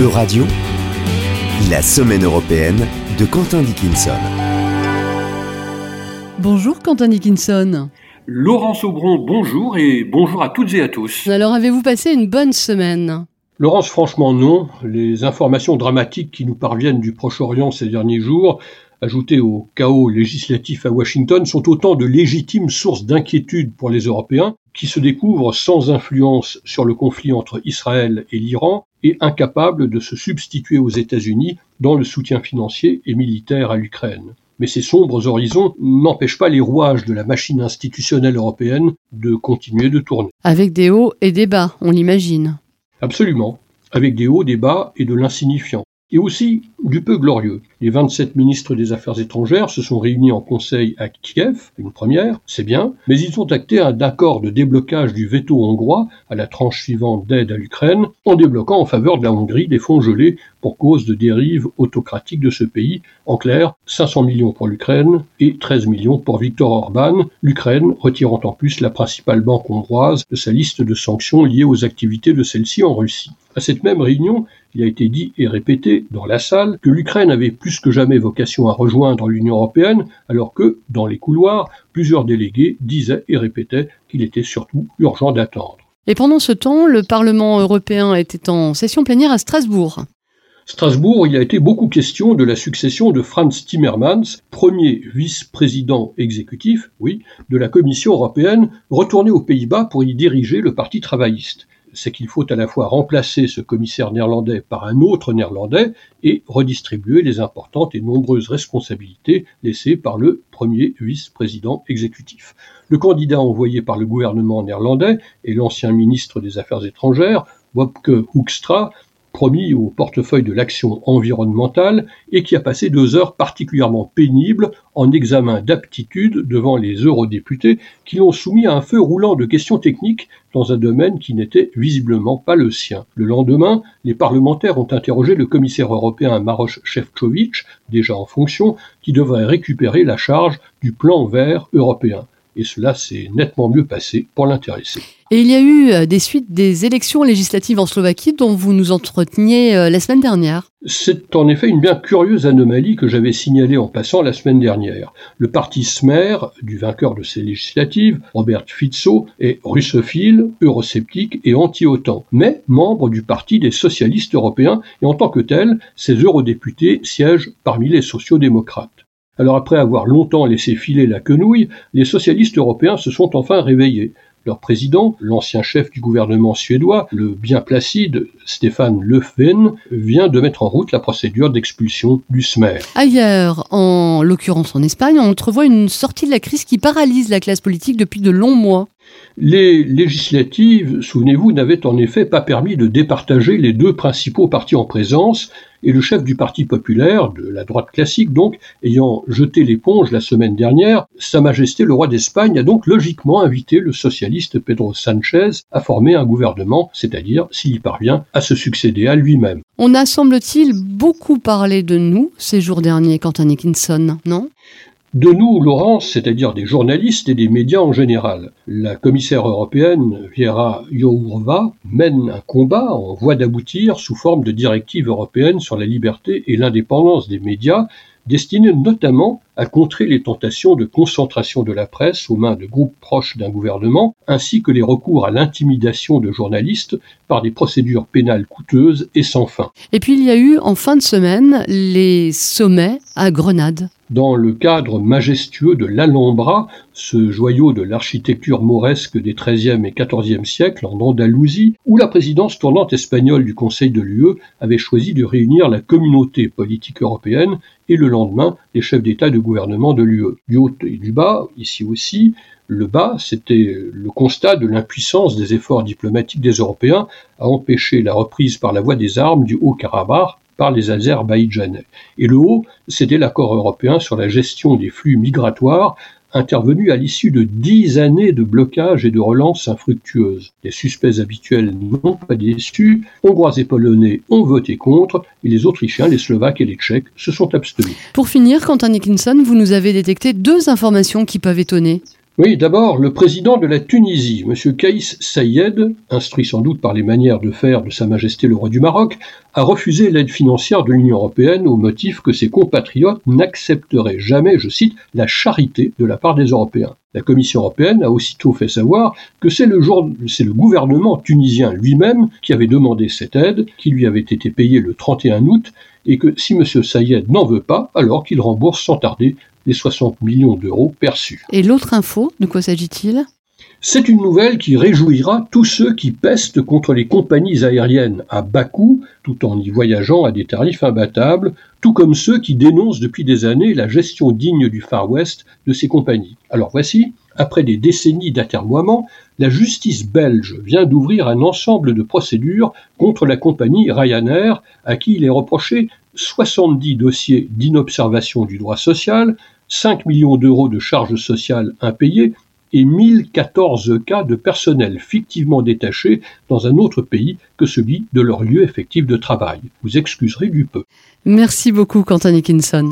Euradio, la semaine européenne de Quentin Dickinson. Bonjour Quentin Dickinson. Laurence Aubron, bonjour et bonjour à toutes et à tous. Alors avez-vous passé une bonne semaine? Laurence, franchement non. Les informations dramatiques qui nous parviennent du Proche-Orient ces derniers jours, ajoutées au chaos législatif à Washington, sont autant de légitimes sources d'inquiétude pour les Européens qui se découvrent sans influence sur le conflit entre Israël et l'Iran et incapables de se substituer aux États-Unis dans le soutien financier et militaire à l'Ukraine. Mais ces sombres horizons n'empêchent pas les rouages de la machine institutionnelle européenne de continuer de tourner. Avec des hauts et des bas, on l'imagine. Absolument, avec des hauts, des bas et de l'insignifiant. Et aussi du peu glorieux. Les 27 ministres des Affaires étrangères se sont réunis en conseil à Kiev, une première, c'est bien, mais ils ont acté un accord de déblocage du veto hongrois à la tranche suivante d'aide à l'Ukraine, en débloquant en faveur de la Hongrie des fonds gelés pour cause de dérives autocratiques de ce pays. En clair, 500 millions pour l'Ukraine et 13 millions pour Viktor Orban, l'Ukraine retirant en plus la principale banque hongroise de sa liste de sanctions liées aux activités de celle-ci en Russie. À cette même réunion, il a été dit et répété dans la salle que l'Ukraine avait plus que jamais vocation à rejoindre l'Union européenne, alors que, dans les couloirs, plusieurs délégués disaient et répétaient qu'il était surtout urgent d'attendre. Et pendant ce temps, le Parlement européen était en session plénière à Strasbourg. Strasbourg, il a été beaucoup question de la succession de Franz Timmermans, premier vice-président exécutif, oui, de la Commission européenne, retourné aux Pays-Bas pour y diriger le Parti travailliste c'est qu'il faut à la fois remplacer ce commissaire néerlandais par un autre néerlandais et redistribuer les importantes et nombreuses responsabilités laissées par le premier vice-président exécutif. Le candidat envoyé par le gouvernement néerlandais est l'ancien ministre des Affaires étrangères, Wopke Hoekstra, promis au portefeuille de l'action environnementale et qui a passé deux heures particulièrement pénibles en examen d'aptitude devant les eurodéputés qui l'ont soumis à un feu roulant de questions techniques dans un domaine qui n'était visiblement pas le sien. Le lendemain, les parlementaires ont interrogé le commissaire européen Maroš Šefčovič, déjà en fonction, qui devrait récupérer la charge du plan vert européen et cela s'est nettement mieux passé pour l'intéressé. Et il y a eu euh, des suites des élections législatives en Slovaquie dont vous nous entreteniez euh, la semaine dernière. C'est en effet une bien curieuse anomalie que j'avais signalée en passant la semaine dernière. Le parti Smer, du vainqueur de ces législatives, Robert Fico, est russophile, eurosceptique et anti-OTAN, mais membre du Parti des socialistes européens et en tant que tel, ses eurodéputés siègent parmi les sociaux-démocrates. Alors après avoir longtemps laissé filer la quenouille, les socialistes européens se sont enfin réveillés. Leur président, l'ancien chef du gouvernement suédois, le bien placide Stéphane Löfven, vient de mettre en route la procédure d'expulsion du SMER. Ailleurs, en l'occurrence en Espagne, on entrevoit une sortie de la crise qui paralyse la classe politique depuis de longs mois. Les législatives, souvenez-vous, n'avaient en effet pas permis de départager les deux principaux partis en présence, et le chef du Parti populaire, de la droite classique donc, ayant jeté l'éponge la semaine dernière, Sa Majesté le roi d'Espagne a donc logiquement invité le socialiste Pedro Sanchez à former un gouvernement, c'est-à-dire, s'il y parvient, à se succéder à lui-même. On a, semble-t-il, beaucoup parlé de nous ces jours derniers, Quentin Nickinson, non? De nous, Laurence, c'est-à-dire des journalistes et des médias en général. La commissaire européenne Viera Jourova mène un combat en voie d'aboutir sous forme de directive européenne sur la liberté et l'indépendance des médias destiné notamment à contrer les tentations de concentration de la presse aux mains de groupes proches d'un gouvernement, ainsi que les recours à l'intimidation de journalistes par des procédures pénales coûteuses et sans fin. Et puis il y a eu en fin de semaine les sommets à Grenade dans le cadre majestueux de l'Alhambra, ce joyau de l'architecture mauresque des XIIIe et XIVe siècles en Andalousie, où la présidence tournante espagnole du Conseil de l'UE avait choisi de réunir la communauté politique européenne et le lendemain les chefs d'État de gouvernement de l'UE. Du haut et du bas, ici aussi, le bas, c'était le constat de l'impuissance des efforts diplomatiques des Européens à empêcher la reprise par la voie des armes du Haut-Karabakh par les Azerbaïdjanais. Et le haut, c'était l'accord européen sur la gestion des flux migratoires intervenu à l'issue de dix années de blocage et de relance infructueuses. Les suspects habituels n'ont pas déçu, Hongrois et Polonais ont voté contre, et les Autrichiens, les Slovaques et les Tchèques se sont abstenus. Pour finir, Quentin Nickinson, vous nous avez détecté deux informations qui peuvent étonner. Oui, d'abord, le président de la Tunisie, M. Kaïs Sayed, instruit sans doute par les manières de faire de Sa Majesté le roi du Maroc, a refusé l'aide financière de l'Union européenne au motif que ses compatriotes n'accepteraient jamais, je cite, la charité de la part des Européens. La Commission européenne a aussitôt fait savoir que c'est le, c'est le gouvernement tunisien lui-même qui avait demandé cette aide, qui lui avait été payée le 31 août, et que si M. Sayed n'en veut pas, alors qu'il rembourse sans tarder les 60 millions d'euros perçus. Et l'autre info, de quoi s'agit-il? C'est une nouvelle qui réjouira tous ceux qui pestent contre les compagnies aériennes à bas coût, tout en y voyageant à des tarifs imbattables, tout comme ceux qui dénoncent depuis des années la gestion digne du Far West de ces compagnies. Alors voici, après des décennies d'atermoiement, la justice belge vient d'ouvrir un ensemble de procédures contre la compagnie Ryanair, à qui il est reproché 70 dossiers d'inobservation du droit social, 5 millions d'euros de charges sociales impayées et 1014 cas de personnel fictivement détaché dans un autre pays que celui de leur lieu effectif de travail. Vous excuserez du peu. Merci beaucoup, Quentin Nickinson.